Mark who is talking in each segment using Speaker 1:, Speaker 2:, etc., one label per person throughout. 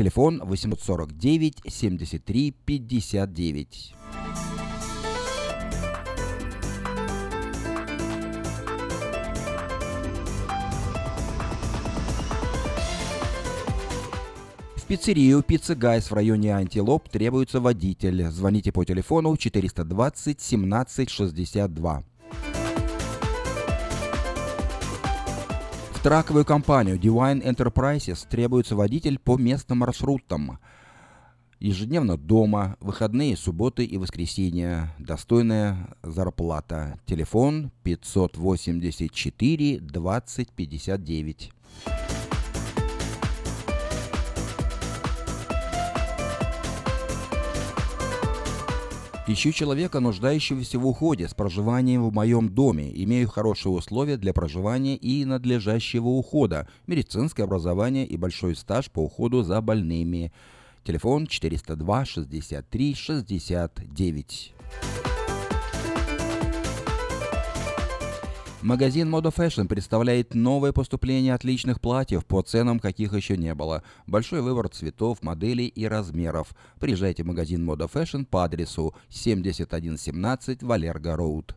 Speaker 1: Телефон 849 73 59. пиццерию «Пицца Гайс» в районе Антилоп требуется водитель. Звоните по телефону 420 17 62. Траковую компанию Divine Enterprises требуется водитель по местным маршрутам. Ежедневно дома, выходные, субботы и воскресенья. Достойная зарплата. Телефон 584 20 59. Ищу человека, нуждающегося в уходе с проживанием в моем доме. Имею хорошие условия для проживания и надлежащего ухода, медицинское образование и большой стаж по уходу за больными. Телефон 402 63 69. Магазин Moda Fashion представляет новое поступление отличных платьев по ценам, каких еще не было. Большой выбор цветов, моделей и размеров. Приезжайте в магазин Moda Fashion по адресу 7117 Валерго Роуд.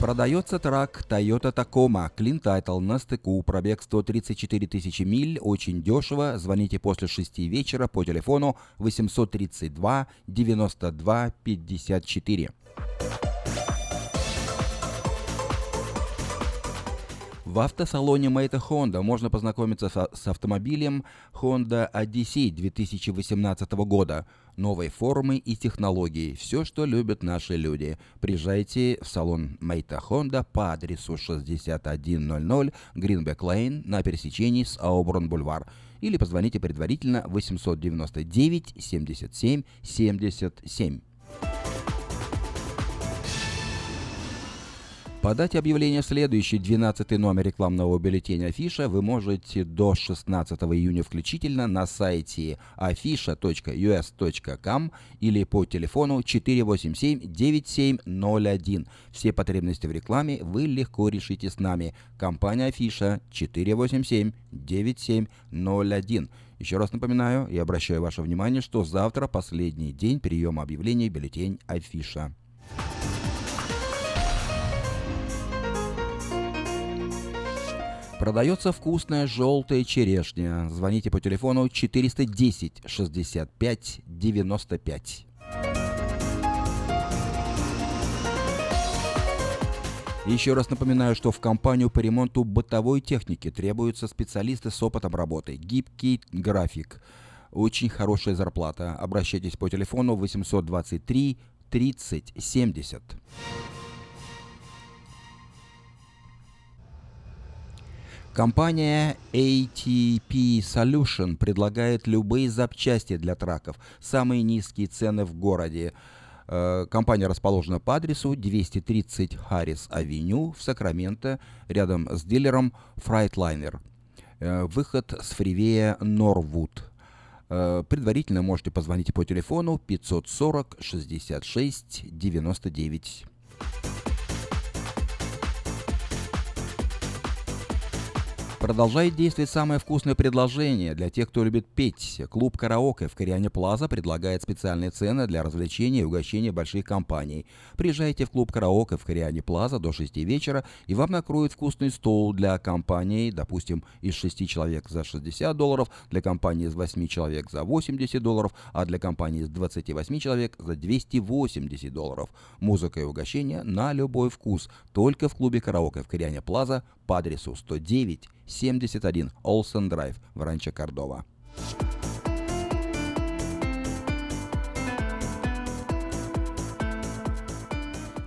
Speaker 1: Продается трак Toyota Tacoma, Clean Title на стыку, пробег 134 тысячи миль, очень дешево. Звоните после 6 вечера по телефону 832 92 54. В автосалоне Мэйта Honda можно познакомиться с автомобилем Honda Odyssey 2018 года. Новой формы и технологии. Все, что любят наши люди. Приезжайте в салон Мэйта Honda по адресу 6100 Greenback Lane на пересечении с Ауборн Бульвар. Или позвоните предварительно 899 77 77. Подать объявление в следующий 12 номер рекламного бюллетеня Афиша вы можете до 16 июня включительно на сайте afisha.us.com или по телефону 487-9701. Все потребности в рекламе вы легко решите с нами. Компания Афиша 487-9701. Еще раз напоминаю и обращаю ваше внимание, что завтра последний день приема объявлений бюллетень Афиша. Продается вкусная желтая черешня. Звоните по телефону 410 65 95. Еще раз напоминаю, что в компанию по ремонту бытовой техники требуются специалисты с опытом работы. Гибкий график. Очень хорошая зарплата. Обращайтесь по телефону 823 30 70. Компания ATP Solution предлагает любые запчасти для траков, самые низкие цены в городе. Э, компания расположена по адресу 230 Харрис-авеню в Сакраменто, рядом с дилером Freightliner. Э, выход с фривея Норвуд. Э, предварительно можете позвонить по телефону 540 66 99. Продолжает действовать самое вкусное предложение для тех, кто любит петь. Клуб «Караоке» в Кориане Плаза предлагает специальные цены для развлечения и угощения больших компаний. Приезжайте в клуб «Караоке» в Кориане Плаза до 6 вечера, и вам накроют вкусный стол для компании, допустим, из 6 человек за 60 долларов, для компании из 8 человек за 80 долларов, а для компании из 28 человек за 280 долларов. Музыка и угощение на любой вкус. Только в клубе «Караоке» в Кориане Плаза по адресу 109 71 Олсен Драйв в Ранчо Кордова.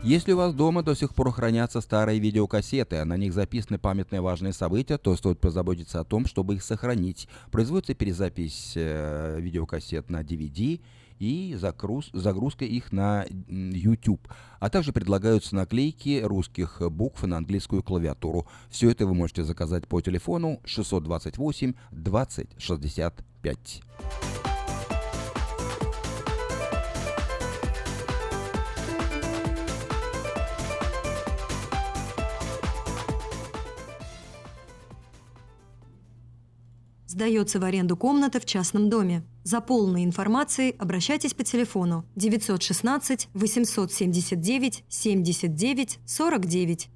Speaker 1: Если у вас дома до сих пор хранятся старые видеокассеты, а на них записаны памятные важные события, то стоит позаботиться о том, чтобы их сохранить. Производится перезапись э, видеокассет на DVD и загруз, загрузка их на YouTube. А также предлагаются наклейки русских букв на английскую клавиатуру. Все это вы можете заказать по телефону 628 20 65.
Speaker 2: Сдается в аренду комната в частном доме. За полной информацией обращайтесь по телефону 916 879 79 49.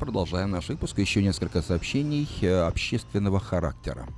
Speaker 1: Продолжаем наш выпуск. Еще несколько сообщений э, общественного характера.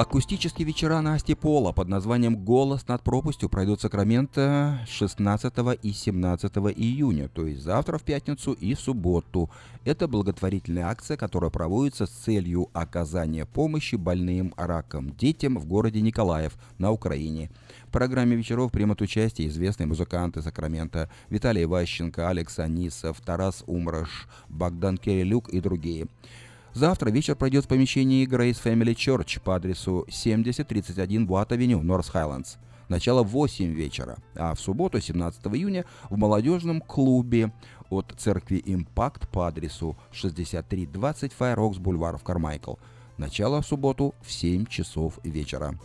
Speaker 1: Акустические вечера Насти Пола под названием «Голос над пропастью» пройдут в Сакраменто 16 и 17 июня, то есть завтра в пятницу и в субботу. Это благотворительная акция, которая проводится с целью оказания помощи больным раком детям в городе Николаев на Украине. В программе вечеров примут участие известные музыканты Сакрамента Виталий Ващенко, Алекс Анисов, Тарас Умраш, Богдан Кирилюк и другие. Завтра вечер пройдет в помещении Grace Family Church по адресу 7031 Буат-авеню, Норс Хайлендс. Начало в 8 вечера, а в субботу, 17 июня, в молодежном клубе от церкви Импакт по адресу 6320 Файрокс Бульвар в Кармайкл. Начало в субботу в 7 часов вечера.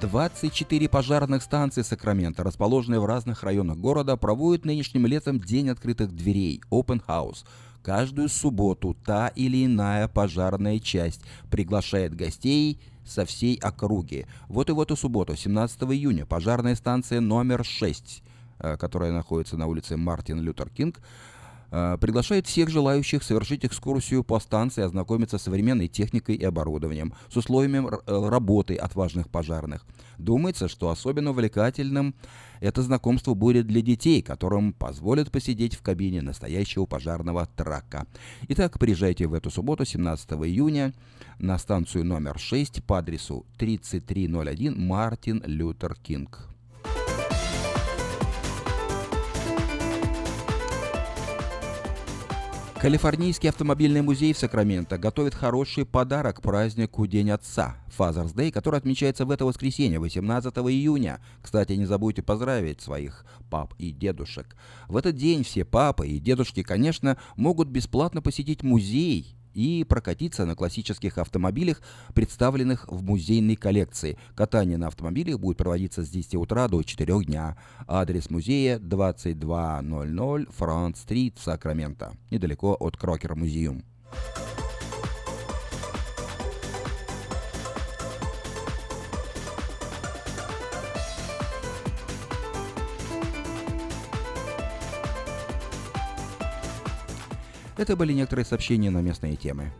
Speaker 1: 24 пожарных станции Сакрамента, расположенные в разных районах города, проводят нынешним летом День открытых дверей – Open House. Каждую субботу та или иная пожарная часть приглашает гостей со всей округи. Вот и в эту субботу, 17 июня, пожарная станция номер 6, э, которая находится на улице Мартин Лютер Кинг, приглашает всех желающих совершить экскурсию по станции, ознакомиться с современной техникой и оборудованием, с условиями э, работы отважных пожарных. Думается, что особенно увлекательным это знакомство будет для детей, которым позволят посидеть в кабине настоящего пожарного трака. Итак, приезжайте в эту субботу, 17 июня, на станцию номер 6 по адресу 3301 Мартин Лютер Кинг. Калифорнийский автомобильный музей в Сакраменто готовит хороший подарок к празднику День Отца, Father's Day, который отмечается в это воскресенье, 18 июня. Кстати, не забудьте поздравить своих пап и дедушек. В этот день все папы и дедушки, конечно, могут бесплатно посетить музей и прокатиться на классических автомобилях, представленных в музейной коллекции. Катание на автомобилях будет проводиться с 10 утра до 4 дня. Адрес музея 2200 Фронт-стрит, Сакраменто, недалеко от Крокер Музеум. Это были некоторые сообщения на местные темы.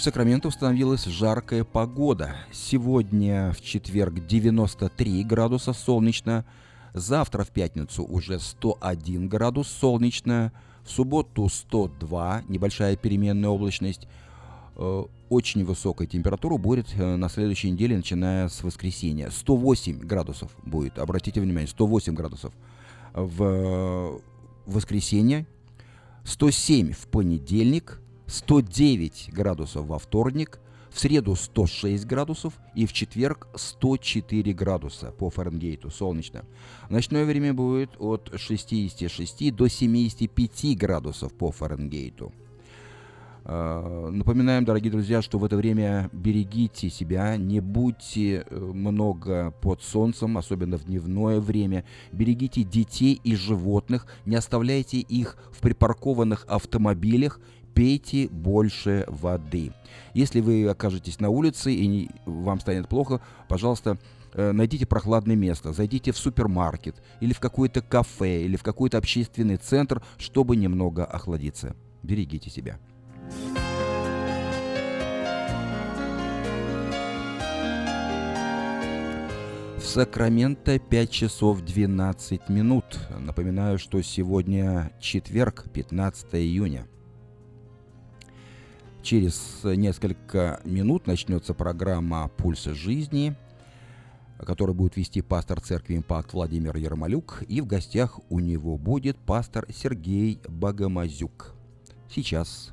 Speaker 1: В Сакраменто установилась жаркая погода. Сегодня в четверг 93 градуса солнечно, завтра в пятницу уже 101 градус солнечно, в субботу 102, небольшая переменная облачность. Э, очень высокая температура будет э, на следующей неделе, начиная с воскресенья. 108 градусов будет, обратите внимание, 108 градусов в воскресенье, 107 в понедельник, 109 градусов во вторник, в среду 106 градусов и в четверг 104 градуса по Фаренгейту, солнечно. Ночное время будет от 66 до 75 градусов по Фаренгейту. А, напоминаем, дорогие друзья, что в это время берегите себя, не будьте э, много под солнцем, особенно в дневное время. Берегите детей и животных, не оставляйте их в припаркованных автомобилях пейте больше воды. Если вы окажетесь на улице и вам станет плохо, пожалуйста, э, найдите прохладное место, зайдите в супермаркет или в какое-то кафе или в какой-то общественный центр, чтобы немного охладиться. Берегите себя. В Сакраменто 5 часов 12 минут. Напоминаю, что сегодня четверг, 15 июня. Через несколько минут начнется программа «Пульсы жизни», которую будет вести пастор церкви «Импакт» Владимир Ермолюк, и в гостях у него будет пастор Сергей Богомазюк. Сейчас.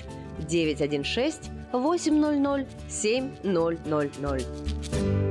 Speaker 3: 916 800 7000.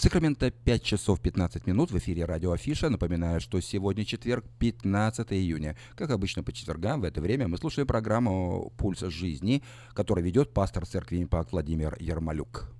Speaker 1: Сакраменто 5 часов 15 минут в эфире радио Афиша. Напоминаю, что сегодня четверг, 15 июня. Как обычно по четвергам в это время мы слушаем программу «Пульс жизни», которую ведет пастор церкви «Импакт» Владимир Ермолюк.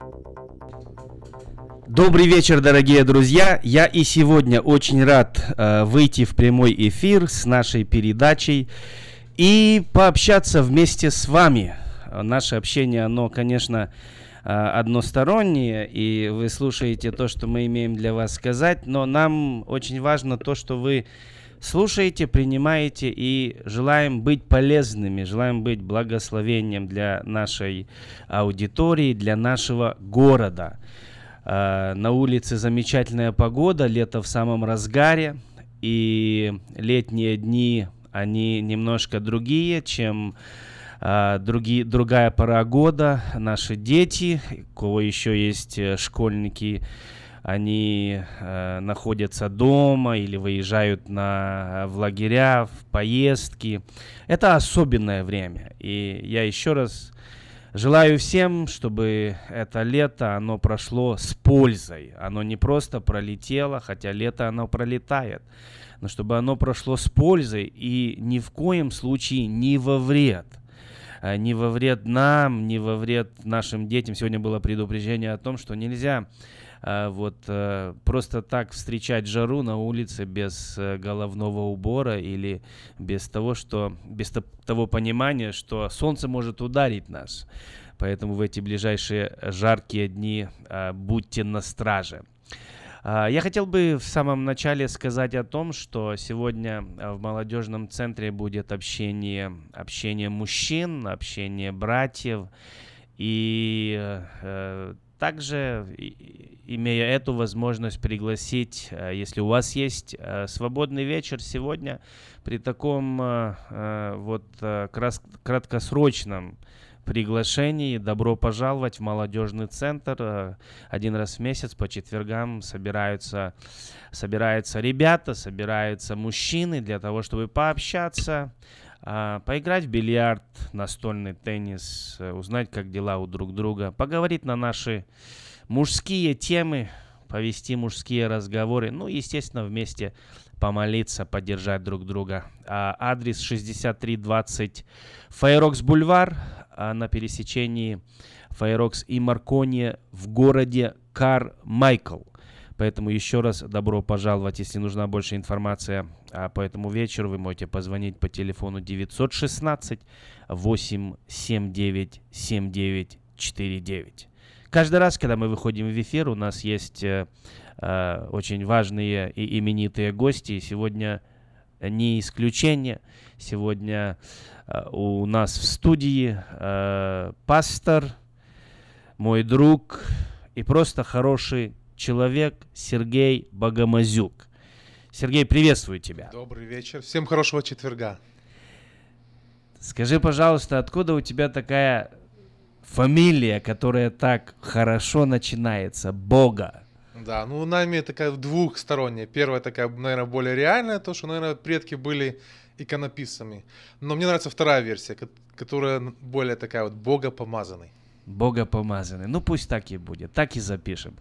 Speaker 4: Добрый вечер, дорогие друзья. Я и сегодня очень рад э, выйти в прямой эфир с нашей передачей и пообщаться вместе с вами. Наше общение, оно, конечно, э, одностороннее, и вы слушаете то, что мы имеем для вас сказать, но нам очень важно то, что вы слушаете, принимаете и желаем быть полезными, желаем быть благословением для нашей аудитории, для нашего города. Э, на улице замечательная погода, лето в самом разгаре, и летние дни, они немножко другие, чем э, другие, другая пора года. Наши дети, у кого еще есть э, школьники, они э, находятся дома или выезжают на, в лагеря, в поездки. Это особенное время. И я еще раз Желаю всем, чтобы это лето, оно прошло с пользой. Оно не просто пролетело, хотя лето оно пролетает, но чтобы оно прошло с пользой и ни в коем случае не во вред. Э, не во вред нам, не во вред нашим детям. Сегодня было предупреждение о том, что нельзя а, вот э, просто так встречать жару на улице без э, головного убора или без того, что без того понимания, что солнце может ударить нас. Поэтому в эти ближайшие жаркие дни будьте на страже. А, я хотел бы в самом начале сказать о том, что сегодня в молодежном центре будет общение, общение мужчин, общение братьев. И э, также, имея эту возможность пригласить, э, если у вас есть э, свободный вечер сегодня, при таком э, вот краткосрочном приглашении добро пожаловать в молодежный центр. Один раз в месяц по четвергам собираются, собираются ребята, собираются мужчины для того, чтобы пообщаться, поиграть в бильярд, настольный теннис, э, узнать, как дела у друг друга, поговорить на наши мужские темы, повести мужские разговоры, ну, естественно, вместе помолиться, поддержать друг друга. А, адрес 6320 Файрокс Бульвар а, на пересечении Файрокс и Маркони в городе Кар-Майкл. Поэтому еще раз добро пожаловать. Если нужна больше информация а по этому вечеру, вы можете позвонить по телефону 916 879 7949. Каждый раз, когда мы выходим в эфир, у нас есть э, э, очень важные и именитые гости. Сегодня не исключение. Сегодня э, у нас в студии э, пастор, мой друг и просто хороший человек Сергей Богомазюк. Сергей, приветствую тебя.
Speaker 5: Добрый вечер. Всем хорошего четверга.
Speaker 4: Скажи, пожалуйста, откуда у тебя такая фамилия, которая так хорошо начинается? Бога.
Speaker 5: Да, ну нами такая двухсторонняя. Первая такая, наверное, более реальная, то, что, наверное, предки были иконописцами. Но мне нравится вторая версия, которая более такая вот богопомазанный.
Speaker 4: Бога помазанный. Ну пусть так и будет, так и запишем.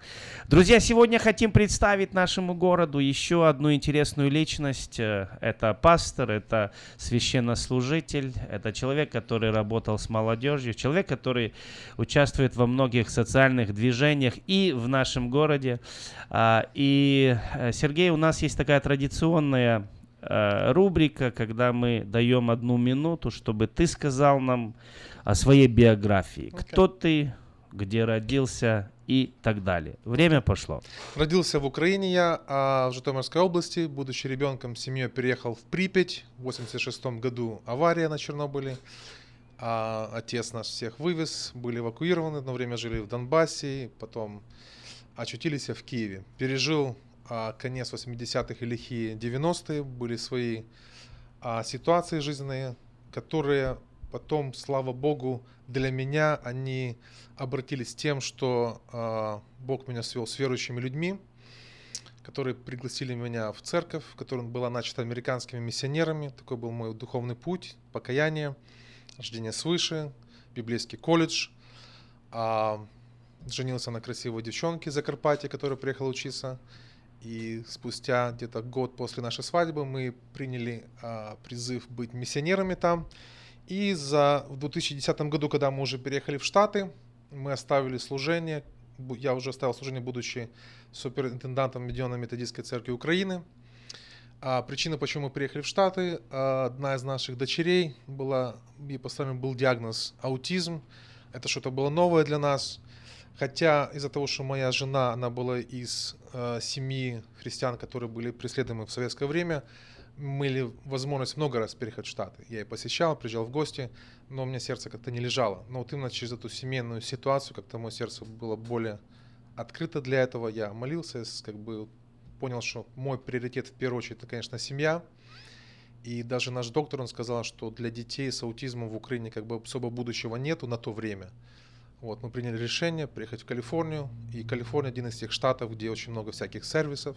Speaker 4: Друзья, сегодня хотим представить нашему городу еще одну интересную личность. Э, это пастор, это священнослужитель, это человек, который работал с молодежью, человек, который участвует во многих социальных движениях и в нашем городе. А, и, э, Сергей, у нас есть такая традиционная э, рубрика, когда мы даем одну минуту, чтобы ты сказал нам о своей биографии. Okay. Кто ты, где родился и так далее. Время пошло.
Speaker 5: Родился в Украине я, а в Житомирской области. Будучи ребенком, семьей переехал в Припять. В 86 году авария на Чернобыле. А отец нас всех вывез, были эвакуированы, одно время жили в Донбассе, потом очутились в Киеве. Пережил а, конец 80-х и лихие 90-е, были свои а, ситуации жизненные, которые Потом, слава Богу, для меня они обратились тем, что э, Бог меня свел с верующими людьми, которые пригласили меня в церковь, которая была начата американскими миссионерами. Такой был мой духовный путь, покаяние, рождение свыше, библейский колледж. А, женился на красивой девчонке из Закарпатья, которая приехала учиться. И спустя где-то год после нашей свадьбы мы приняли а, призыв быть миссионерами там. И за, в 2010 году, когда мы уже переехали в Штаты, мы оставили служение. Я уже оставил служение, будучи суперинтендантом Медиона-методистской церкви Украины. А причина, почему мы приехали в Штаты, а, одна из наших дочерей была, ей поставлен был диагноз аутизм. Это что-то было новое для нас. Хотя из-за того, что моя жена, она была из э, семьи христиан, которые были преследуемы в советское время, имели возможность много раз переехать в Штаты. Я и посещал, приезжал в гости, но у меня сердце как-то не лежало. Но вот именно через эту семейную ситуацию как-то мое сердце было более открыто для этого. Я молился, как бы понял, что мой приоритет в первую очередь это, конечно, семья. И даже наш доктор, он сказал, что для детей с аутизмом в Украине как бы особо будущего нету на то время. Вот, мы приняли решение приехать в Калифорнию. И Калифорния один из тех штатов, где очень много всяких сервисов.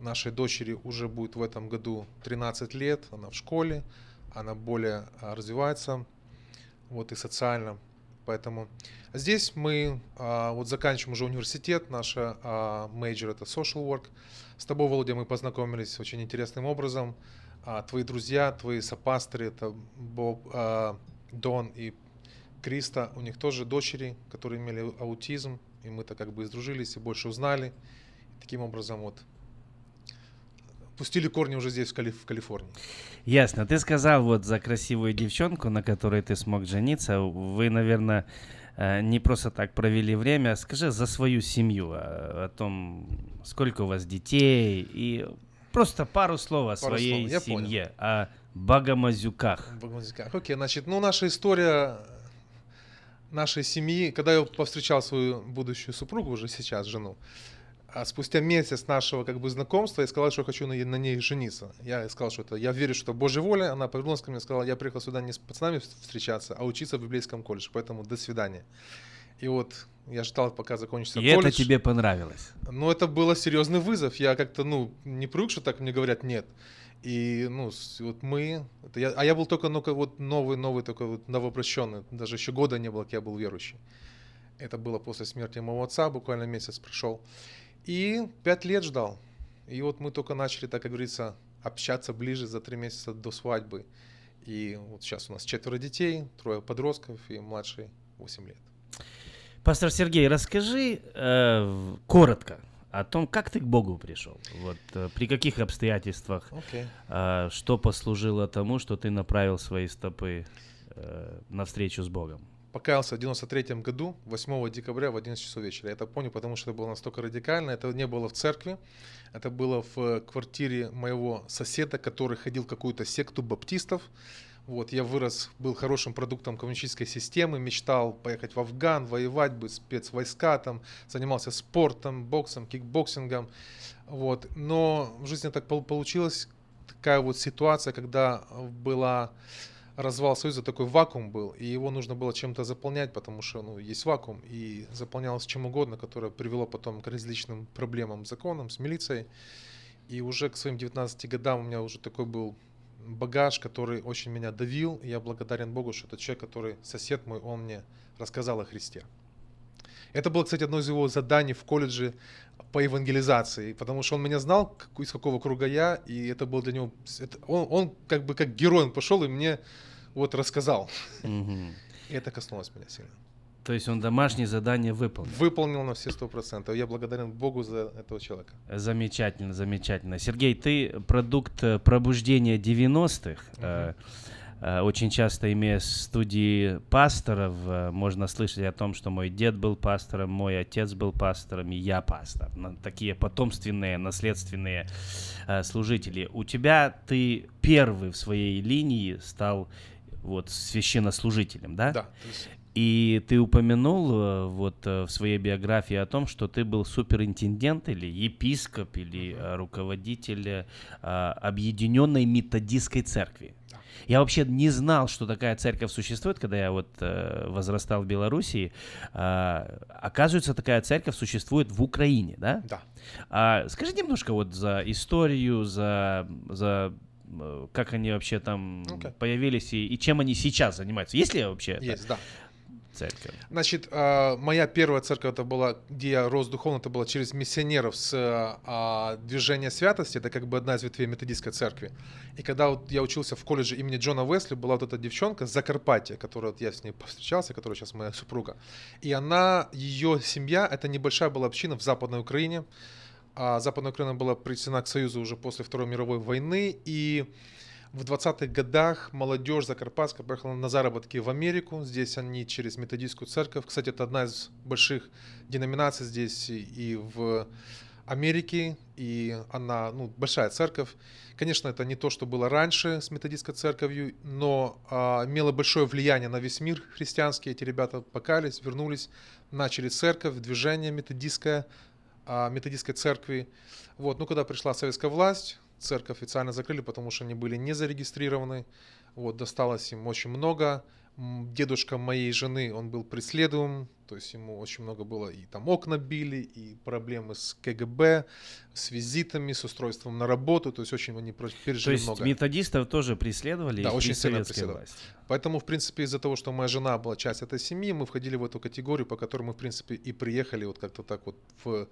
Speaker 5: Нашей дочери уже будет в этом году 13 лет, она в школе, она более а, развивается, вот и социально. Поэтому здесь мы а, вот заканчиваем уже университет, наша а, major это social work. С тобой, Володя, мы познакомились очень интересным образом. Твои друзья, твои сопасторы, это Боб, Дон и Криста, у них тоже дочери, которые имели аутизм, и мы-то как бы сдружились и больше узнали. И таким образом вот пустили корни уже здесь, в, Кали- в Калифорнии.
Speaker 4: Ясно. Ты сказал вот за красивую девчонку, на которой ты смог жениться. Вы, наверное, э, не просто так провели время. Скажи за свою семью, о, о том, сколько у вас детей, и просто пару слов о
Speaker 5: Пару
Speaker 4: своей
Speaker 5: слов,
Speaker 4: семье, о Багамазюках.
Speaker 5: Багмазиках. Окей, значит, ну наша история нашей семьи, когда я повстречал свою будущую супругу уже сейчас, жену, а спустя месяц нашего как бы знакомства я сказал, что я хочу на, на ней жениться. Я сказал, что это, я верю, что это Божья воля. Она повернулась ко мне и сказала, я приехал сюда не с пацанами встречаться, а учиться в библейском колледже, поэтому до свидания. И вот я ждал, пока закончится
Speaker 4: И
Speaker 5: колледж.
Speaker 4: это тебе понравилось?
Speaker 5: Но это было серьезный вызов. Я как-то, ну, не привык, что так мне говорят нет. И, ну, вот мы, это я, а я был только, ну, вот новый, новый, только вот новообращенный. Даже еще года не было, как я был верующий. Это было после смерти моего отца, буквально месяц прошел. И пять лет ждал. И вот мы только начали, так как говорится, общаться ближе за три месяца до свадьбы. И вот сейчас у нас четверо детей, трое подростков и младший 8 лет.
Speaker 4: Пастор Сергей, расскажи э, коротко о том, как ты к Богу пришел. Вот э, при каких обстоятельствах,
Speaker 5: Окей.
Speaker 4: э, что послужило тому, что ты направил свои стопы э, навстречу с Богом.
Speaker 5: Покаялся в 93 году, 8 декабря в 11 часов вечера. Я это помню, потому что это было настолько радикально. Это не было в церкви, это было в э, квартире моего соседа, который ходил в какую-то секту баптистов. Вот, я вырос, был хорошим продуктом коммунистической системы, мечтал поехать в Афган, воевать, быть спецвойска, там, занимался спортом, боксом, кикбоксингом. Вот. Но в жизни так пол- получилось, такая вот ситуация, когда была развал Союза, такой вакуум был, и его нужно было чем-то заполнять, потому что ну, есть вакуум, и заполнялось чем угодно, которое привело потом к различным проблемам с законом, с милицией. И уже к своим 19 годам у меня уже такой был багаж, который очень меня давил, и я благодарен Богу, что этот человек, который сосед мой, он мне рассказал о Христе. Это было, кстати, одно из его заданий в колледже по евангелизации, потому что он меня знал, из какого круга я, и это был для него... это- он, он как бы как герой он пошел и мне вот рассказал. Это коснулось меня сильно.
Speaker 4: То есть он домашнее задание выполнил.
Speaker 5: Выполнил на все сто процентов. Я благодарен Богу за этого человека.
Speaker 4: Замечательно, замечательно. Сергей, ты продукт э, пробуждения 90-х. Э, э, Очень часто, имея студии пасторов, можно слышать о том, что мой дед был пастором, мой отец был пастором, и я пастор. Такие потомственные, наследственные служители. У тебя ты первый в своей линии стал вот священнослужителем, да?
Speaker 5: Да.
Speaker 4: И ты упомянул э, вот э, в своей биографии о том, что ты был суперинтендент или епископ или э, руководитель э, Объединенной методистской церкви. Я вообще не знал, что такая церковь существует, когда я вот э, возрастал в Белоруссии. А, оказывается, такая церковь существует в Украине, да?
Speaker 5: Да.
Speaker 4: А, скажи немножко вот за историю, за, за э, как они вообще там
Speaker 5: Окей.
Speaker 4: появились и, и чем они сейчас занимаются. Есть ли вообще это
Speaker 5: Есть, да.
Speaker 4: церковь?
Speaker 5: Значит, а, моя первая церковь, это была, где я рос духовно, это было через миссионеров с а, движения святости, это как бы одна из ветвей методистской церкви. И когда вот я учился в колледже имени Джона Уэсли, была вот эта девчонка с Закарпатья, которая вот я с ней повстречался, которая сейчас моя супруга. И она, ее семья, это небольшая была община в Западной Украине. А Западная Украина была присоединена к Союзу уже после Второй мировой войны, и в 20-х годах молодежь Закарпатска поехала на заработки в Америку. Здесь они через методистскую церковь. Кстати, это одна из больших деноминаций здесь и- в Америке, и она, ну, большая церковь. Конечно, это не то, что было раньше с методистской церковью, но а, имело большое влияние на весь мир христианский. Эти ребята покались, вернулись, начали церковь, движение методистское, методистской церкви. Вот, ну, когда пришла советская власть, церковь официально закрыли, потому что они были не зарегистрированы. Вот, досталось им очень много. Дедушка моей жены, он был преследуем, то есть ему очень много было, и там окна били, и проблемы с КГБ, с визитами, с устройством на работу, то есть очень они про-
Speaker 4: То
Speaker 5: пережили
Speaker 4: есть
Speaker 5: много.
Speaker 4: методистов тоже преследовали
Speaker 5: Да, очень сильно преследовали.
Speaker 4: власть.
Speaker 5: Поэтому, в принципе, из-за того, что моя жена была часть этой семьи, мы входили в эту категорию, по которой мы, в принципе, и приехали вот как-то так вот в,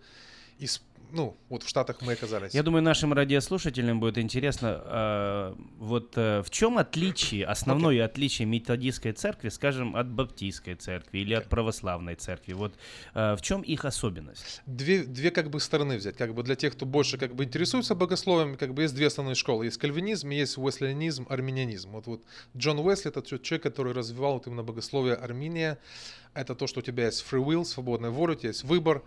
Speaker 5: из, ну, вот в Штатах мы оказались.
Speaker 4: Я думаю, нашим радиослушателям будет интересно, э, вот э, в чем отличие, основное отличие методистской церкви, скажем, от баптистской церкви или от православной церкви. Вот э, в чем их особенность?
Speaker 5: Две, две как бы стороны взять. Как бы для тех, кто больше как бы интересуется богословием, как бы есть две основные школы. Есть кальвинизм, есть уэслианизм, армянианизм. Вот, вот Джон Уэсли это человек, который развивал вот именно богословие Армения. Это то, что у тебя есть free will, свободная воля, у тебя есть выбор.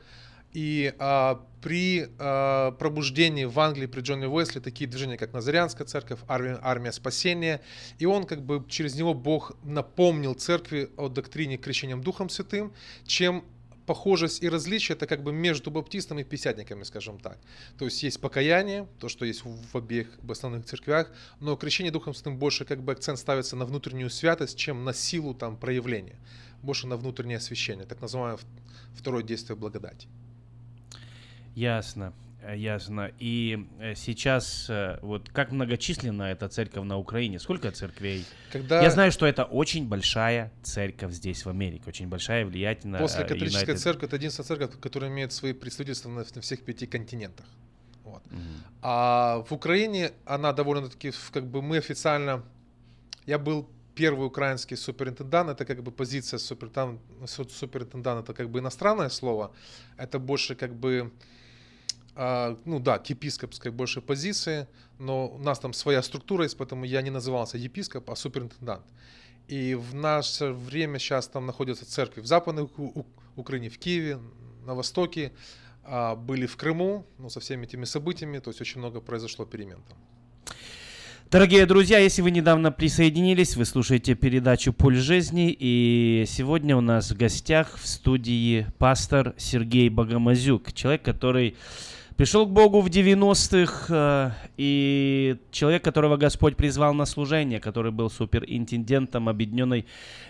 Speaker 5: И а, при а, пробуждении в Англии при Джоне Уэсли такие движения, как Назарянская церковь, армия, армия спасения, и он как бы через него Бог напомнил церкви о доктрине крещением Духом Святым, чем похожесть и различие это как бы между баптистами и пятидесятниками, скажем так. То есть есть покаяние, то, что есть в обеих основных церквях, но крещение Духом Святым больше как бы акцент ставится на внутреннюю святость, чем на силу там проявления, больше на внутреннее освящение, так называемое второе действие благодати.
Speaker 4: Ясно. Э, ясно. И э, сейчас, э, вот как многочисленна эта церковь на Украине? Сколько церквей?
Speaker 5: Когда...
Speaker 4: Я знаю, что это очень большая церковь здесь, в Америке. Очень большая, влиятельная.
Speaker 5: После католической United... церкви это единственная церковь, которая имеет свои представительства на, на всех пяти континентах. Вот. Mm-hmm. А в Украине она довольно-таки, как бы мы официально... Я был первый украинский суперинтендант, это как бы позиция суперинтенданта, это как бы иностранное слово, это больше как бы ну да, к епископской больше позиции, но у нас там своя структура есть, поэтому я не назывался епископ, а суперинтендант. И в наше время сейчас там находятся церкви в Западной Украине, в Киеве, на Востоке, а, были в Крыму, ну, со всеми этими событиями, то есть очень много произошло перемен там.
Speaker 4: Дорогие друзья, если вы недавно присоединились, вы слушаете передачу «Пуль жизни», и сегодня у нас в гостях в студии пастор Сергей Богомазюк, человек, который Пришел к Богу в 90-х, э, и человек, которого Господь призвал на служение, который был суперинтендентом Объединенной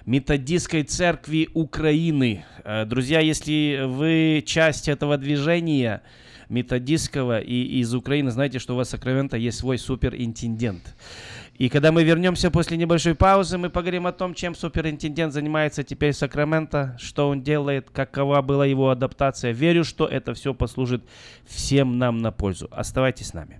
Speaker 4: Методистской Церкви Украины. Э, друзья, если вы часть этого движения методистского и из Украины, знаете, что у вас в Сакраменто есть свой суперинтендент. И когда мы вернемся после небольшой паузы, мы поговорим о том, чем суперинтендент занимается теперь в Сакраменто, что он делает, какова была его адаптация. Верю, что это все послужит всем нам на пользу. Оставайтесь с нами.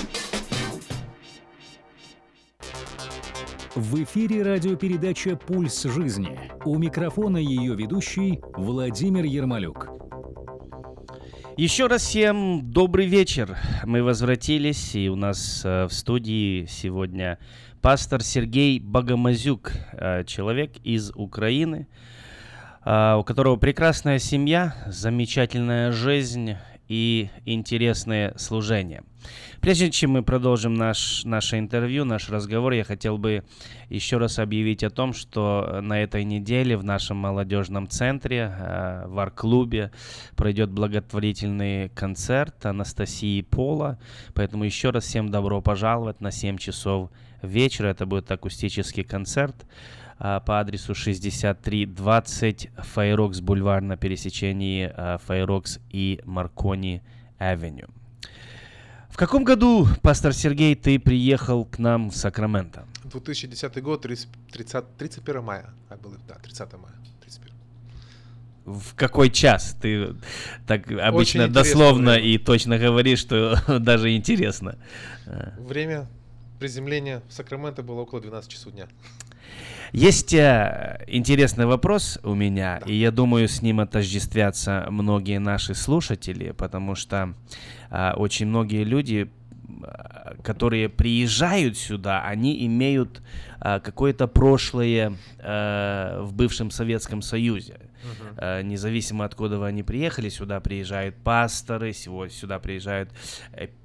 Speaker 6: В эфире радиопередача «Пульс жизни». У микрофона ее ведущий Владимир Ермолюк.
Speaker 4: Еще раз всем добрый вечер. Мы возвратились, и у нас э, в студии сегодня пастор Сергей Богомазюк, э, человек из Украины, э, у которого прекрасная семья, замечательная жизнь и интересное служение. Прежде чем мы продолжим наш, наше интервью, наш разговор, я хотел бы еще раз объявить о том, что на этой неделе в нашем молодежном центре, э, в арт-клубе, пройдет благотворительный концерт Анастасии Пола. Поэтому еще раз всем добро пожаловать на 7 часов вечера. Это будет акустический концерт по адресу 6320 Файрокс Бульвар на пересечении э, Файрокс и Маркони Авеню. В каком году, пастор Сергей, ты приехал к нам в Сакраменто?
Speaker 5: 2010 год, 30, 30, 31 мая. Было, да, 30 мая. 31.
Speaker 4: В какой час? Ты так обычно дословно время. и точно говоришь, что даже интересно.
Speaker 5: Время приземления в Сакраменто было около 12 часов дня.
Speaker 4: Есть э, интересный вопрос у меня, да. и я думаю, с ним отождествятся многие наши слушатели, потому что э, очень многие люди э, которые приезжают сюда, они имеют э, какое-то прошлое э, в бывшем Советском Союзе. Uh-huh. Независимо откуда они приехали, сюда приезжают пасторы, сюда приезжают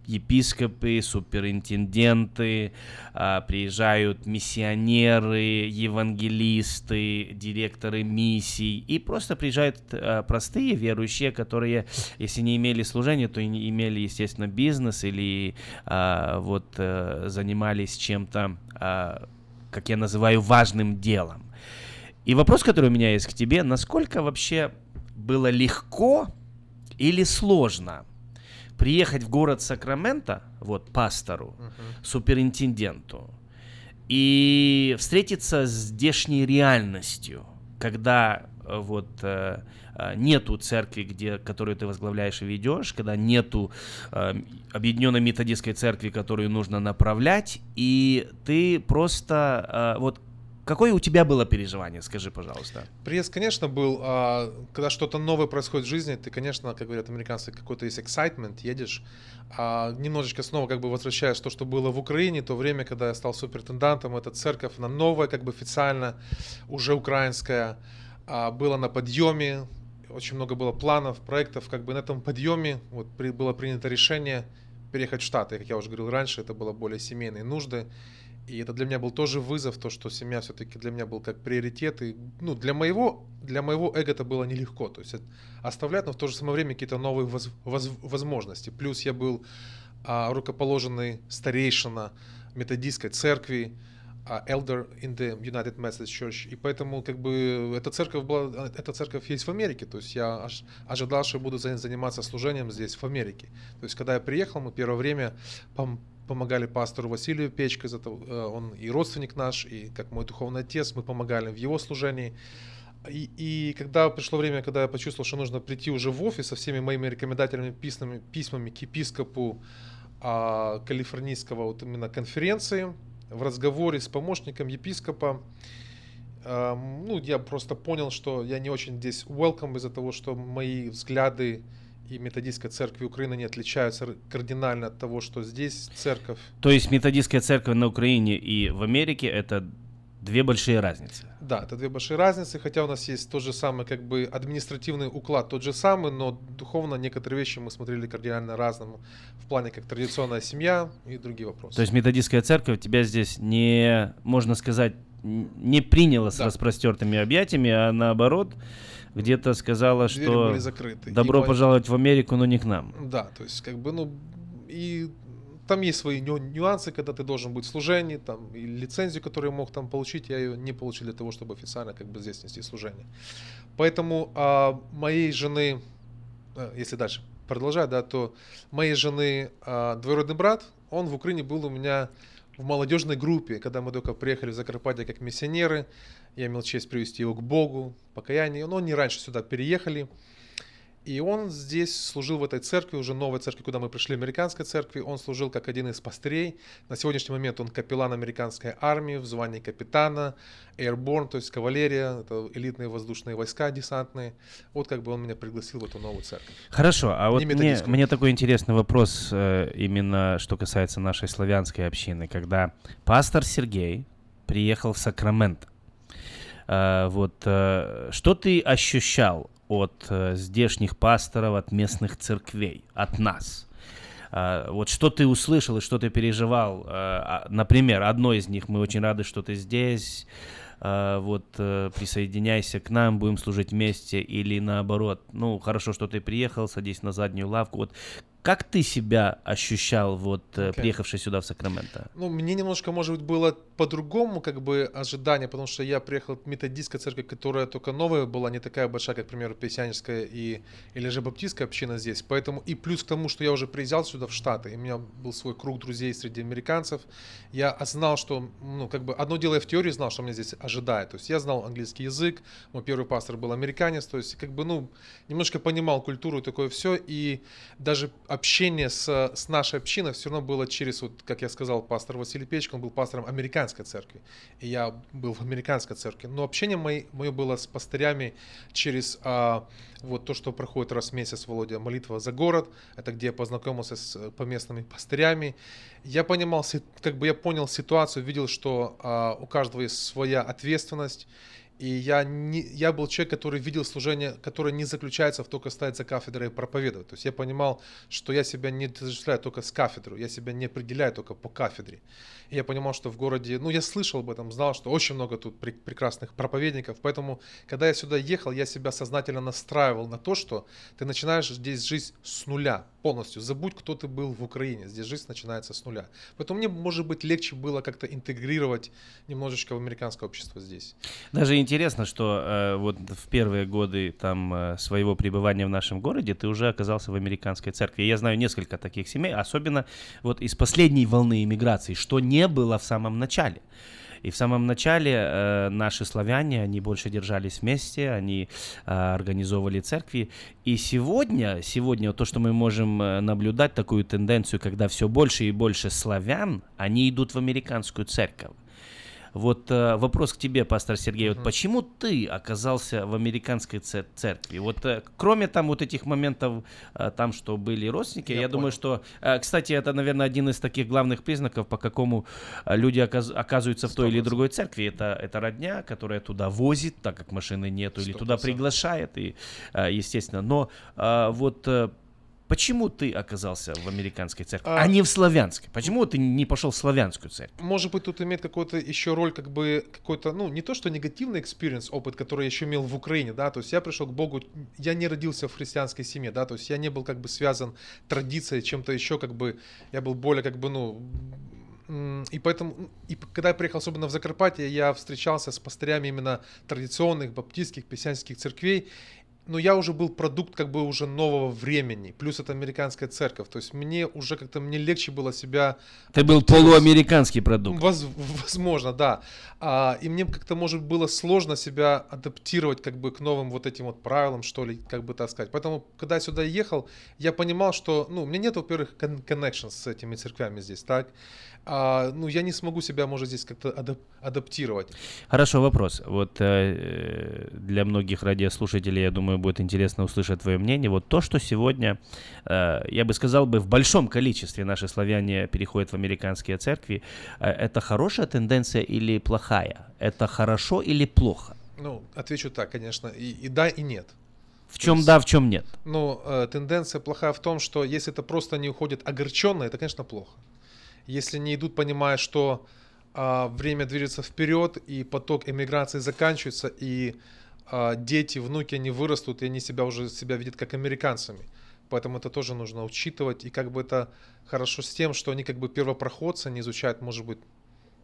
Speaker 4: епископы, суперинтенденты, приезжают миссионеры, евангелисты, директоры миссий, и просто приезжают простые верующие, которые, если не имели служения, то и имели, естественно, бизнес или вот занимались чем-то, как я называю, важным делом. И вопрос, который у меня есть к тебе, насколько вообще было легко или сложно приехать в город Сакраменто, вот пастору, uh-huh. суперинтенденту, и встретиться с здешней реальностью, когда э, вот э, э, нету церкви, где, которую ты возглавляешь и ведешь, когда нету э, объединенной методистской церкви, которую нужно направлять, и ты просто э, вот Какое у тебя было переживание, скажи, пожалуйста?
Speaker 5: Приезд, конечно, был, а, когда что-то новое происходит в жизни, ты, конечно, как говорят американцы, какой-то есть excitement, едешь, а немножечко снова как бы возвращаешь то, что было в Украине, то время, когда я стал супертендантом, эта церковь, она новая, как бы официально, уже украинская, а, была на подъеме, очень много было планов, проектов, как бы на этом подъеме вот при, было принято решение переехать в Штаты, как я уже говорил раньше, это было более семейные нужды, и это для меня был тоже вызов, то, что семья все-таки для меня был как приоритет. И, ну, для моего, для моего эго это было нелегко. То есть оставлять, но в то же самое время какие-то новые воз, воз, возможности. Плюс я был а, рукоположенный старейшина методистской церкви, elder in the United Methodist Church. И поэтому как бы эта церковь была, эта церковь есть в Америке. То есть я ожидал, что буду заниматься служением здесь, в Америке. То есть когда я приехал, мы первое время помогали пастору Василию Печко, э, он и родственник наш, и как мой духовный отец, мы помогали в его служении. И, и когда пришло время, когда я почувствовал, что нужно прийти уже в офис со всеми моими рекомендательными письмами, письмами к епископу а, калифорнийского вот именно конференции, в разговоре с помощником епископа, а, ну, я просто понял, что я не очень здесь welcome из-за того, что мои взгляды и методистская церковь Украины не отличаются кардинально от того, что здесь церковь.
Speaker 4: То есть методистская церковь на Украине и в Америке это две большие разницы.
Speaker 5: Да, это две большие разницы, хотя у нас есть тот же самый как бы административный уклад тот же самый, но духовно некоторые вещи мы смотрели кардинально разному в плане как традиционная семья и другие вопросы.
Speaker 4: То есть методистская церковь тебя здесь не, можно сказать, не приняла с да. распростертыми объятиями, а наоборот где-то сказала, Двери что были закрыты. добро и пожаловать в Америку, но не к нам.
Speaker 5: Да, то есть как бы, ну, и там есть свои нюансы, когда ты должен быть в служении, там, и лицензию, которую я мог там получить, я ее не получил для того, чтобы официально как бы здесь нести служение. Поэтому а, моей жены, а, если дальше продолжать, да, то моей жены а, двоюродный брат, он в Украине был у меня в молодежной группе, когда мы только приехали в Закарпатье как миссионеры, я имел честь привести его к Богу, покаяние, но они раньше сюда переехали, и он здесь служил в этой церкви, уже новой церкви, куда мы пришли, американской церкви. Он служил как один из пастырей. На сегодняшний момент он капеллан американской армии в звании капитана, Airborne, то есть кавалерия, это элитные воздушные войска десантные. Вот как бы он меня пригласил в эту новую церковь.
Speaker 4: Хорошо, а вот мне, мне такой интересный вопрос э, именно, что касается нашей славянской общины, когда пастор Сергей приехал в Сакраменто. Э, вот э, что ты ощущал от э, здешних пасторов, от местных церквей, от нас. Uh, вот что ты услышал и что ты переживал, uh, например, одно из них, мы очень рады, что ты здесь, uh, вот присоединяйся к нам, будем служить вместе, или наоборот, ну хорошо, что ты приехал, садись на заднюю лавку, вот как ты себя ощущал, вот, okay. приехавший сюда в Сакраменто?
Speaker 5: Ну, мне немножко, может быть, было по-другому, как бы, ожидание, потому что я приехал в методистская церковь, которая только новая была, не такая большая, как, к примеру, песяническая и, или же баптистская община здесь. Поэтому, и плюс к тому, что я уже приезжал сюда, в Штаты, и у меня был свой круг друзей среди американцев, я знал, что, ну, как бы, одно дело я в теории знал, что меня здесь ожидает. То есть я знал английский язык, мой первый пастор был американец, то есть, как бы, ну, немножко понимал культуру и такое все, и даже общение с, с нашей общиной все равно было через, вот, как я сказал, пастор Василий Печко, он был пастором американской церкви, и я был в американской церкви. Но общение мое, мое было с пастырями через а, вот то, что проходит раз в месяц, Володя, молитва за город, это где я познакомился с поместными пастырями. Я понимал, как бы я понял ситуацию, видел, что а, у каждого есть своя ответственность, и я, не, я был человек, который видел служение, которое не заключается в только стоять за кафедрой и проповедовать. То есть я понимал, что я себя не отождествляю только с кафедрой, я себя не определяю только по кафедре. И я понимал, что в городе, ну я слышал об этом, знал, что очень много тут пр- прекрасных проповедников. Поэтому, когда я сюда ехал, я себя сознательно настраивал на то, что ты начинаешь здесь жизнь с нуля полностью. Забудь, кто ты был в Украине. Здесь жизнь начинается с нуля. Поэтому мне, может быть, легче было как-то интегрировать немножечко в американское общество здесь.
Speaker 4: Даже интересно, что э, вот в первые годы там э, своего пребывания в нашем городе ты уже оказался в американской церкви. Я знаю несколько таких семей, особенно вот из последней волны иммиграции, что не было в самом начале. И в самом начале э, наши славяне, они больше держались вместе, они э, организовывали церкви. И сегодня, сегодня то, что мы можем э, наблюдать, такую тенденцию, когда все больше и больше славян, они идут в американскую церковь. Вот э, вопрос к тебе, пастор Сергей. Вот почему ты оказался в американской церкви? Вот э, кроме там вот этих моментов, э, там, что были родственники, я, я думаю, что, э, кстати, это, наверное, один из таких главных признаков, по какому э, люди оказ оказываются в той или другой церкви. Это, это родня, которая туда возит, так как машины нету, или туда приглашает, и, э, естественно. Но э, вот э, Почему ты оказался в американской церкви, а, а не в славянской? Почему ты не пошел в славянскую церковь?
Speaker 5: Может быть, тут имеет какой-то еще роль, как бы какой-то, ну, не то что негативный experience, опыт, который я еще имел в Украине, да, то есть я пришел к Богу, я не родился в христианской семье, да, то есть я не был как бы связан традицией, чем-то еще, как бы, я был более как бы, ну, и поэтому, и когда я приехал особенно в Закарпатье, я встречался с пастырями именно традиционных баптистских, песянских церквей, но я уже был продукт как бы уже нового времени, плюс это американская церковь, то есть мне уже как-то мне легче было себя...
Speaker 4: Ты был полуамериканский продукт.
Speaker 5: Воз, возможно, да. А, и мне как-то, может, было сложно себя адаптировать как бы к новым вот этим вот правилам, что ли, как бы так сказать. Поэтому, когда я сюда ехал, я понимал, что, ну, у меня нет, во-первых, connection с этими церквями здесь, так? а, ну, я не смогу себя, может, здесь как-то адап- адаптировать.
Speaker 4: Хорошо, вопрос. Вот э, для многих радиослушателей, я думаю, будет интересно услышать твое мнение. Вот то, что сегодня, э, я бы сказал бы, в большом количестве наши славяне переходят в американские церкви, э, это хорошая тенденция или плохая? Это хорошо или плохо?
Speaker 5: Ну, отвечу так, конечно, и, и да, и нет.
Speaker 4: В чем есть, да, в чем нет?
Speaker 5: Ну, э, тенденция плохая в том, что если это просто не уходит огорченно, это, конечно, плохо если не идут, понимая, что а, время движется вперед, и поток эмиграции заканчивается, и дети, внуки, они вырастут, и они себя уже себя видят как американцами. Поэтому это тоже нужно учитывать. И как бы это хорошо с тем, что они как бы первопроходцы, они изучают, может быть,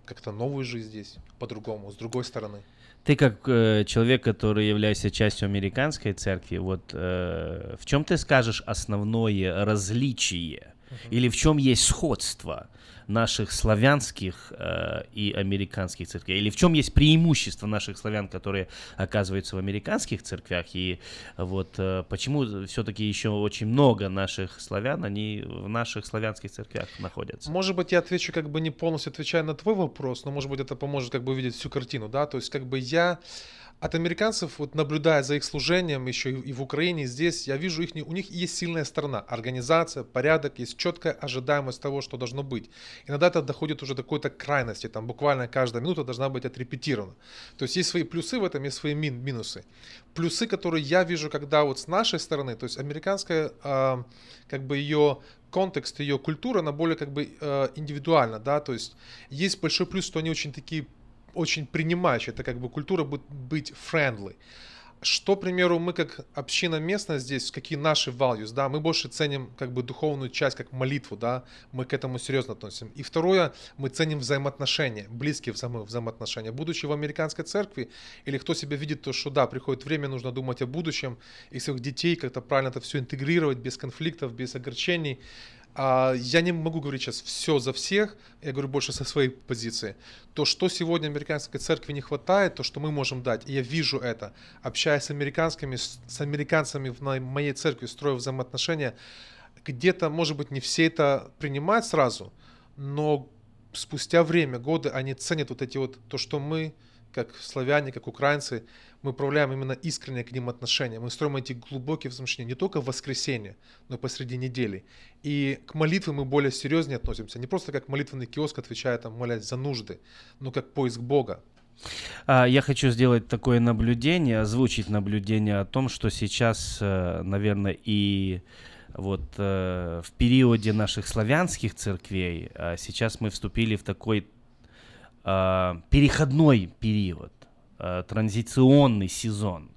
Speaker 5: как-то новую жизнь здесь, по-другому, с другой стороны.
Speaker 4: Ты как э, человек, который является частью американской церкви, вот э, в чем ты скажешь основное различие uh-huh. или в чем есть сходство наших славянских э, и американских церквей? Или в чем есть преимущество наших славян, которые оказываются в американских церквях? И вот э, почему все-таки еще очень много наших славян, они в наших славянских церквях находятся?
Speaker 5: Может быть, я отвечу как бы не полностью отвечая на твой вопрос, но может быть это поможет как бы увидеть всю картину, да? То есть как бы я от американцев, вот наблюдая за их служением еще и в Украине, и здесь, я вижу, их, у них есть сильная сторона. Организация, порядок, есть четкая ожидаемость того, что должно быть. Иногда это доходит уже до какой-то крайности, там буквально каждая минута должна быть отрепетирована. То есть есть свои плюсы в этом, есть свои мин минусы. Плюсы, которые я вижу, когда вот с нашей стороны, то есть американская, э, как бы ее контекст, ее культура, она более как бы э, индивидуальна, да, то есть есть большой плюс, что они очень такие очень принимающая, это как бы культура будет быть friendly. Что, к примеру, мы как община местная здесь, какие наши values, да, мы больше ценим как бы духовную часть, как молитву, да, мы к этому серьезно относим. И второе, мы ценим взаимоотношения, близкие взаимо взаимоотношения. Будучи в американской церкви, или кто себя видит, то что да, приходит время, нужно думать о будущем, и своих детей как-то правильно это все интегрировать, без конфликтов, без огорчений, а, я не могу говорить сейчас все за всех, я говорю больше со своей позиции. То, что сегодня американской церкви не хватает, то, что мы можем дать, и я вижу это, общаясь с американскими, с американцами в моей церкви, строя взаимоотношения, где-то, может быть, не все это принимают сразу, но спустя время, годы, они ценят вот эти вот, то, что мы, как славяне, как украинцы, мы проявляем именно искреннее к ним отношение. Мы строим эти глубокие взаимоотношения не только в воскресенье, но и посреди недели. И к молитве мы более серьезнее относимся. Не просто как молитвенный киоск, отвечая там, молясь за нужды, но как поиск Бога.
Speaker 4: А, я хочу сделать такое наблюдение, озвучить наблюдение о том, что сейчас, э, наверное, и вот э, в периоде наших славянских церквей а сейчас мы вступили в такой а, переходной период, а, транзиционный сезон.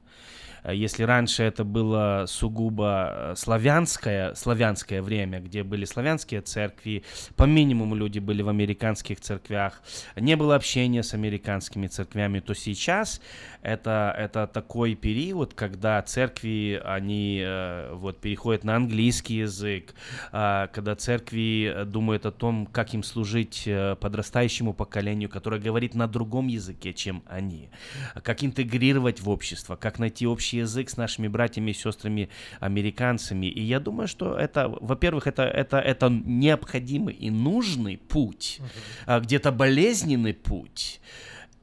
Speaker 4: Э, если раньше это было сугубо э, славянское, славянское время, где были славянские церкви, по минимуму люди были в американских церквях, не было общения с американскими церквями, то сейчас это, это такой период, когда церкви, они э, вот переходят на английский язык, когда церкви думают о том, как им служить подрастающему поколению, которое говорит на другом языке, чем они, как интегрировать в общество, как найти общий общий язык с нашими братьями и сестрами американцами. И я думаю, что это, во-первых, это, это, это необходимый и нужный путь, uh-huh. где-то болезненный путь.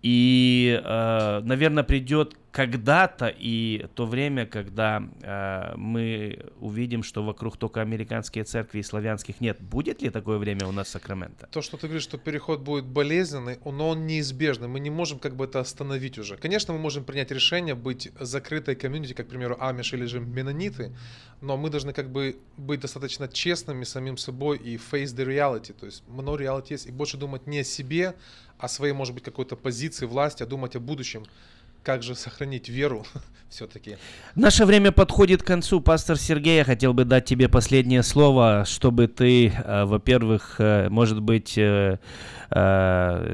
Speaker 4: И, э, наверное, придет когда-то и то время, когда э, мы увидим, что вокруг только американские церкви и славянских нет. Будет ли такое время у нас в Сакраменто?
Speaker 5: То, что ты говоришь, что переход будет болезненный, но он неизбежный. Мы не можем как бы это остановить уже. Конечно, мы можем принять решение быть закрытой комьюнити, как, к примеру, Амиш или же Менониты, но мы должны как бы быть достаточно честными самим собой и face the reality. То есть много reality есть, и больше думать не о себе, о своей, может быть, какой-то позиции власти, а думать о будущем как же сохранить веру все-таки?
Speaker 4: Наше время подходит к концу. Пастор Сергей, я хотел бы дать тебе последнее слово, чтобы ты, э, во-первых, э, может быть, э,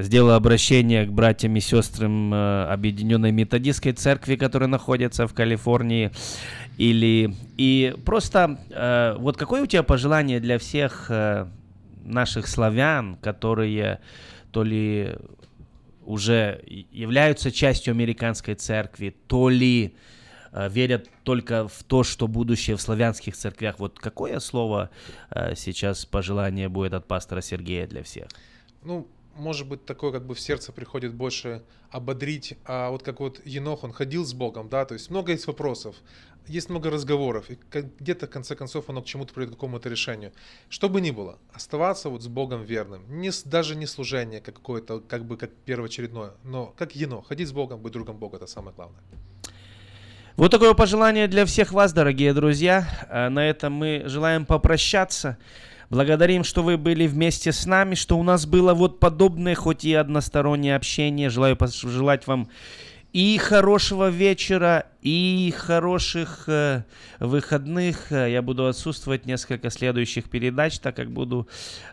Speaker 4: сделал обращение к братьям и сестрам Объединенной Методистской Церкви, которая находится в Калифорнии, или и просто вот какое у тебя пожелание для всех наших славян, которые то ли уже являются частью американской церкви, то ли э, верят только в то, что будущее в славянских церквях. Вот какое слово э, сейчас пожелание будет от пастора Сергея для всех?
Speaker 5: Ну, может быть, такое как бы в сердце приходит больше ободрить, а вот как вот Енох, он ходил с Богом, да, то есть много есть вопросов, есть много разговоров, и где-то в конце концов оно к чему-то придет, к какому-то решению. Что бы ни было, оставаться вот с Богом верным, не, даже не служение как какое-то, как бы как первоочередное, но как Енох, ходить с Богом, быть другом Бога, это самое главное.
Speaker 4: Вот такое пожелание для всех вас, дорогие друзья. А на этом мы желаем попрощаться. Благодарим, что вы были вместе с нами, что у нас было вот подобное, хоть и одностороннее общение. Желаю пожелать вам и хорошего вечера, и хороших э, выходных. Я буду отсутствовать несколько следующих передач, так как буду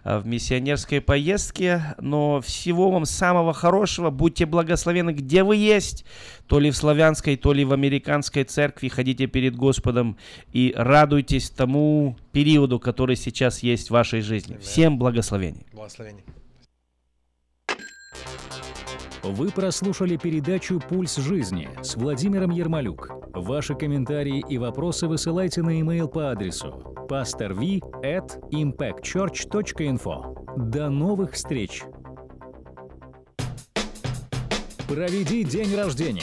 Speaker 4: э, в миссионерской поездке. Но всего вам самого хорошего. Будьте благословены, где вы есть. То ли в славянской, то ли в американской церкви. Ходите перед Господом и радуйтесь тому периоду, который сейчас есть в вашей жизни. Всем благословений.
Speaker 5: Благословений.
Speaker 6: Вы прослушали передачу «Пульс жизни» с Владимиром Ермолюк. Ваши комментарии и вопросы высылайте на e-mail по адресу pastorv at impactchurch.info. До новых встреч! Проведи день рождения,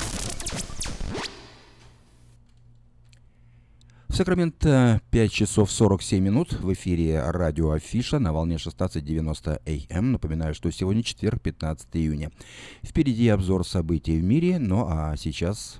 Speaker 1: Сакраменто 5 часов 47 минут в эфире радио Афиша на волне 16.90 АМ. Напоминаю, что сегодня четверг, 15 июня. Впереди обзор событий в мире, ну а сейчас...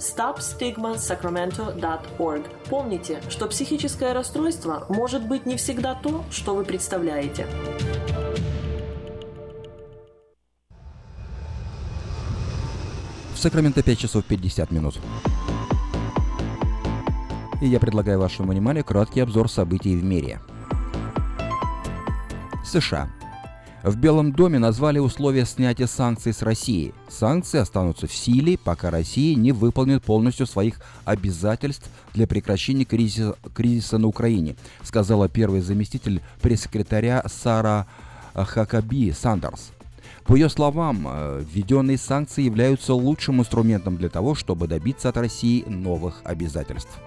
Speaker 7: stopstigmasacramento.org. Помните, что психическое расстройство может быть не всегда то, что вы представляете.
Speaker 1: В Сакраменто 5 часов 50 минут. И я предлагаю вашему вниманию краткий обзор событий в мире. США. В Белом доме назвали условия снятия санкций с России. Санкции останутся в силе, пока Россия не выполнит полностью своих обязательств для прекращения кризиса, кризиса на Украине, сказала первый заместитель пресс-секретаря Сара Хакаби Сандерс. По ее словам, э, введенные санкции являются лучшим инструментом для того, чтобы добиться от России новых обязательств.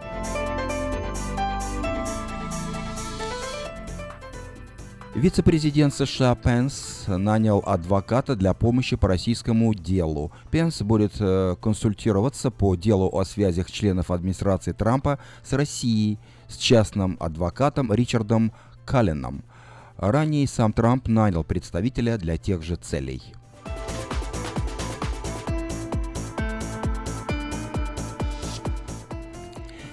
Speaker 1: Вице-президент США Пенс нанял адвоката для помощи по российскому делу. Пенс будет э, консультироваться по делу о связях членов администрации Трампа с Россией с частным адвокатом Ричардом Калленом. Ранее сам Трамп нанял представителя для тех же целей.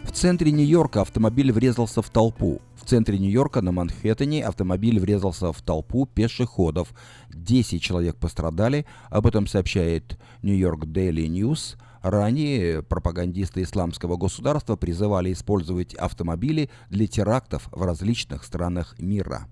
Speaker 1: В центре Нью-Йорка автомобиль врезался в толпу. Центре Нью-Йорка на Манхэттене автомобиль врезался в толпу пешеходов. 10 человек пострадали, об этом сообщает Нью-Йорк Daily News. Ранее пропагандисты исламского государства призывали использовать автомобили для терактов в различных странах мира.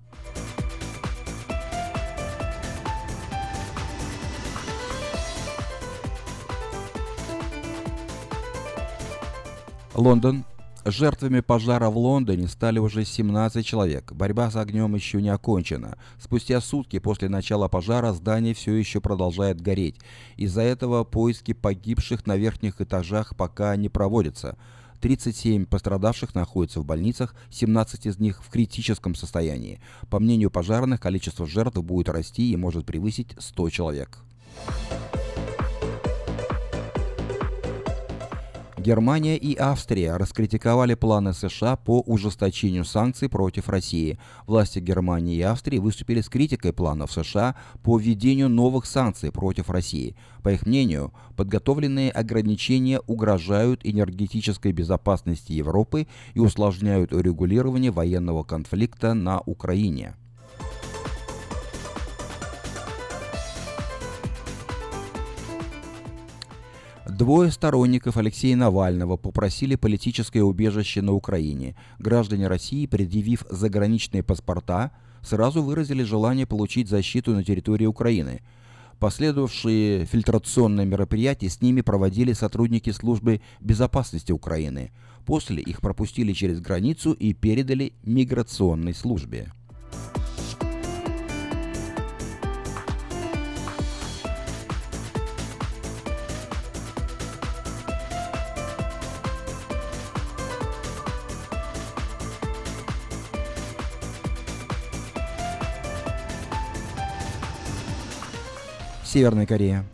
Speaker 1: Лондон. Жертвами пожара в Лондоне стали уже 17 человек. Борьба с огнем еще не окончена. Спустя сутки после начала пожара здание все еще продолжает гореть. Из-за этого поиски погибших на верхних этажах пока не проводятся. 37 пострадавших находятся в больницах, 17 из них в критическом состоянии. По мнению пожарных, количество жертв будет расти и может превысить 100 человек. Германия и Австрия раскритиковали планы США по ужесточению санкций против России. Власти Германии и Австрии выступили с критикой планов США по введению новых санкций против России. По их мнению, подготовленные ограничения угрожают энергетической безопасности Европы и усложняют урегулирование военного конфликта на Украине. Двое сторонников Алексея Навального попросили политическое убежище на Украине. Граждане России, предъявив заграничные паспорта, сразу выразили желание получить защиту на территории Украины. Последовавшие фильтрационные мероприятия с ними проводили сотрудники службы безопасности Украины. После их пропустили через границу и передали миграционной службе. Северная Корея.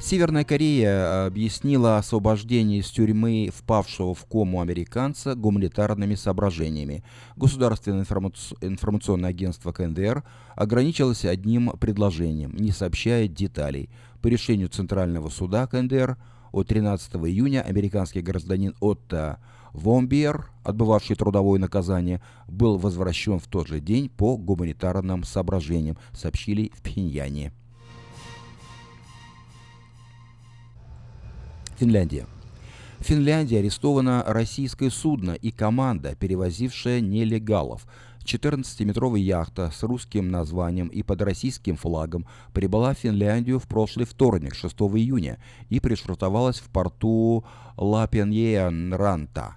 Speaker 1: Северная Корея объяснила освобождение из тюрьмы впавшего в кому американца гуманитарными соображениями. Государственное информационное агентство КНДР ограничилось одним предложением, не сообщая деталей. По решению Центрального суда КНДР от 13 июня американский гражданин Отто Вомбиер, отбывавший трудовое наказание, был возвращен в тот же день по гуманитарным соображениям, сообщили в Пхеньяне. Финляндия. В Финляндии арестовано российское судно и команда, перевозившая нелегалов. 14-метровая яхта с русским названием и под российским флагом прибыла в Финляндию в прошлый вторник, 6 июня, и пришвартовалась в порту Лапеньенранта.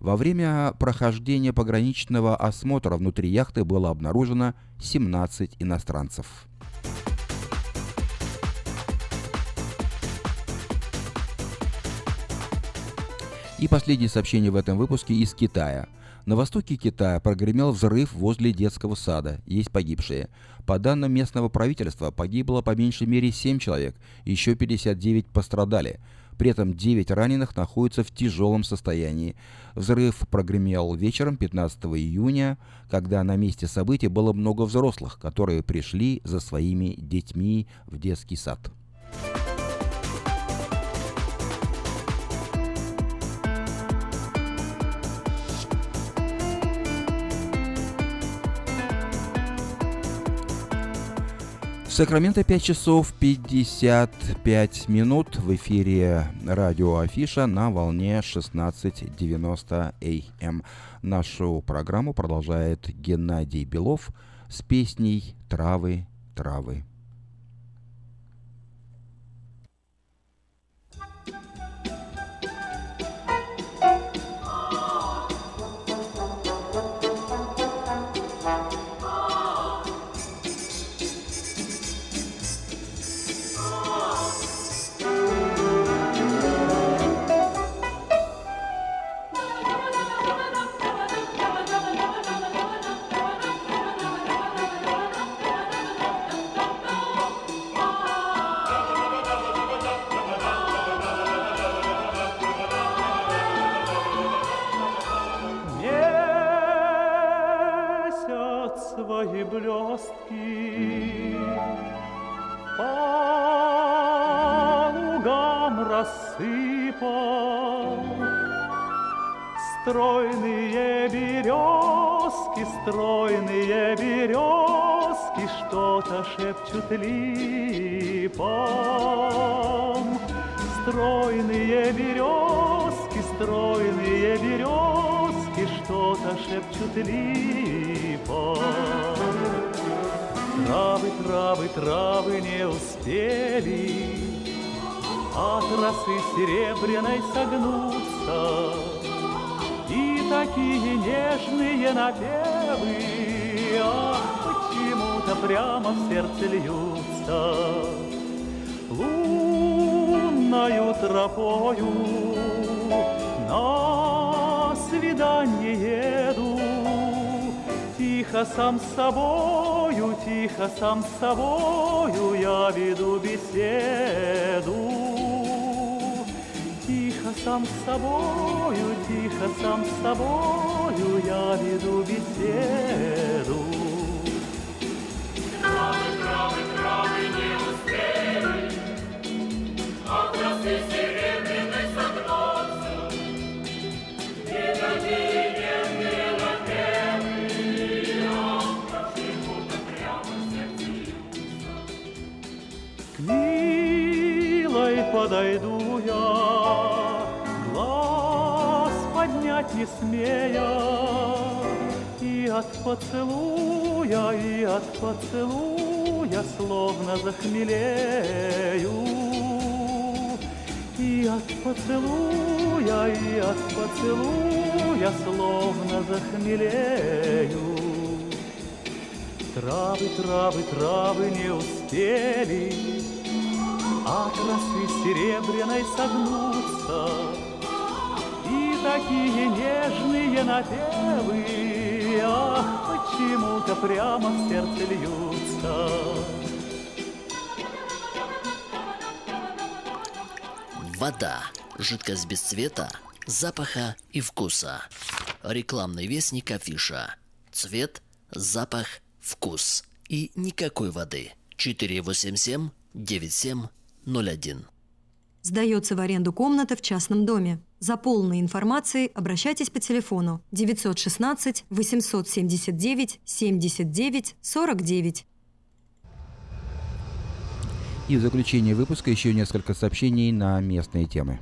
Speaker 1: Во время прохождения пограничного осмотра внутри яхты было обнаружено 17 иностранцев. И последнее сообщение в этом выпуске из Китая. На востоке Китая прогремел взрыв возле детского сада. Есть погибшие. По данным местного правительства, погибло по меньшей мере 7 человек, еще 59 пострадали. При этом 9 раненых находятся в тяжелом состоянии. Взрыв прогремел вечером 15 июня, когда на месте события было много взрослых, которые пришли за своими детьми в детский сад. Сакраменто 5 часов 55 минут в эфире радио Афиша на волне 16.90 АМ. Нашу программу продолжает Геннадий Белов с песней «Травы, травы».
Speaker 8: Шепчут липам. Стройные березки, стройные березки Что-то шепчут липам. Травы, травы, травы не успели От росы серебряной согнуться такие нежные напевы, прямо в сердце льются. Лунною тропою на свидание еду, Тихо сам с собою, тихо сам с собою Я веду беседу Тихо сам с собою, тихо сам с собою я веду беседу. Подойду я, глаз поднять не смея, И от поцелуя, и от поцелуя словно захмелею. И от поцелуя, и от поцелуя словно захмелею. Травы, травы, травы не успели От росы серебряной согнуться И такие нежные напевы Ах, почему-то прямо в сердце льются
Speaker 9: Вода. Жидкость без цвета, запаха и вкуса. Рекламный вестник афиша. Цвет, запах, вкус. И никакой воды. 487-9701.
Speaker 2: Сдается в аренду комната в частном доме. За полной информацией обращайтесь по телефону 916 879 79 49.
Speaker 1: И в заключение выпуска еще несколько сообщений на местные темы.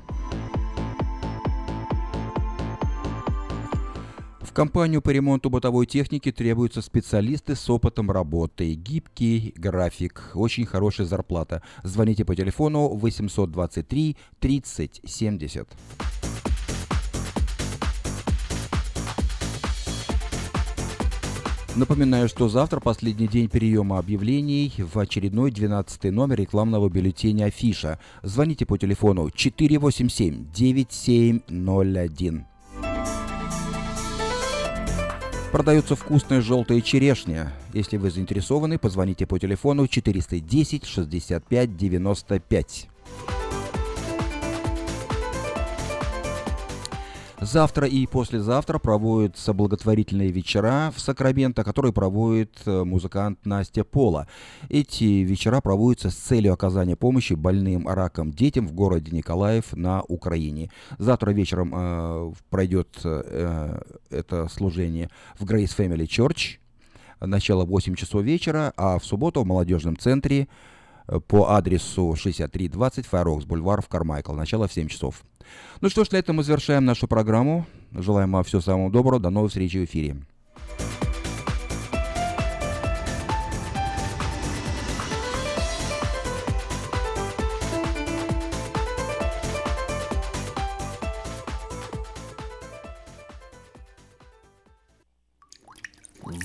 Speaker 1: В компанию по ремонту бытовой техники требуются специалисты с опытом работы, гибкий график, очень хорошая зарплата. Звоните по телефону 823 30 70. Напоминаю, что завтра последний день приема объявлений в очередной 12 номер рекламного бюллетеня «Афиша». Звоните по телефону 487-9701. Продается вкусная желтая черешня. Если вы заинтересованы, позвоните по телефону 410 65 95. Завтра и послезавтра проводятся благотворительные вечера в Сакраменто, которые проводит э, музыкант Настя Пола. Эти вечера проводятся с целью оказания помощи больным раком детям в городе Николаев на Украине. Завтра вечером э, пройдет э, это служение в Grace Family Church. Начало в 8 часов вечера, а в субботу в молодежном центре по адресу 6320 Файрокс Бульвар в Кармайкл. Начало в 7 часов. Ну что ж, на этом мы завершаем нашу программу. Желаем вам всего самого доброго. До новых встреч в эфире.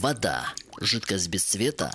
Speaker 9: Вода. Жидкость без цвета,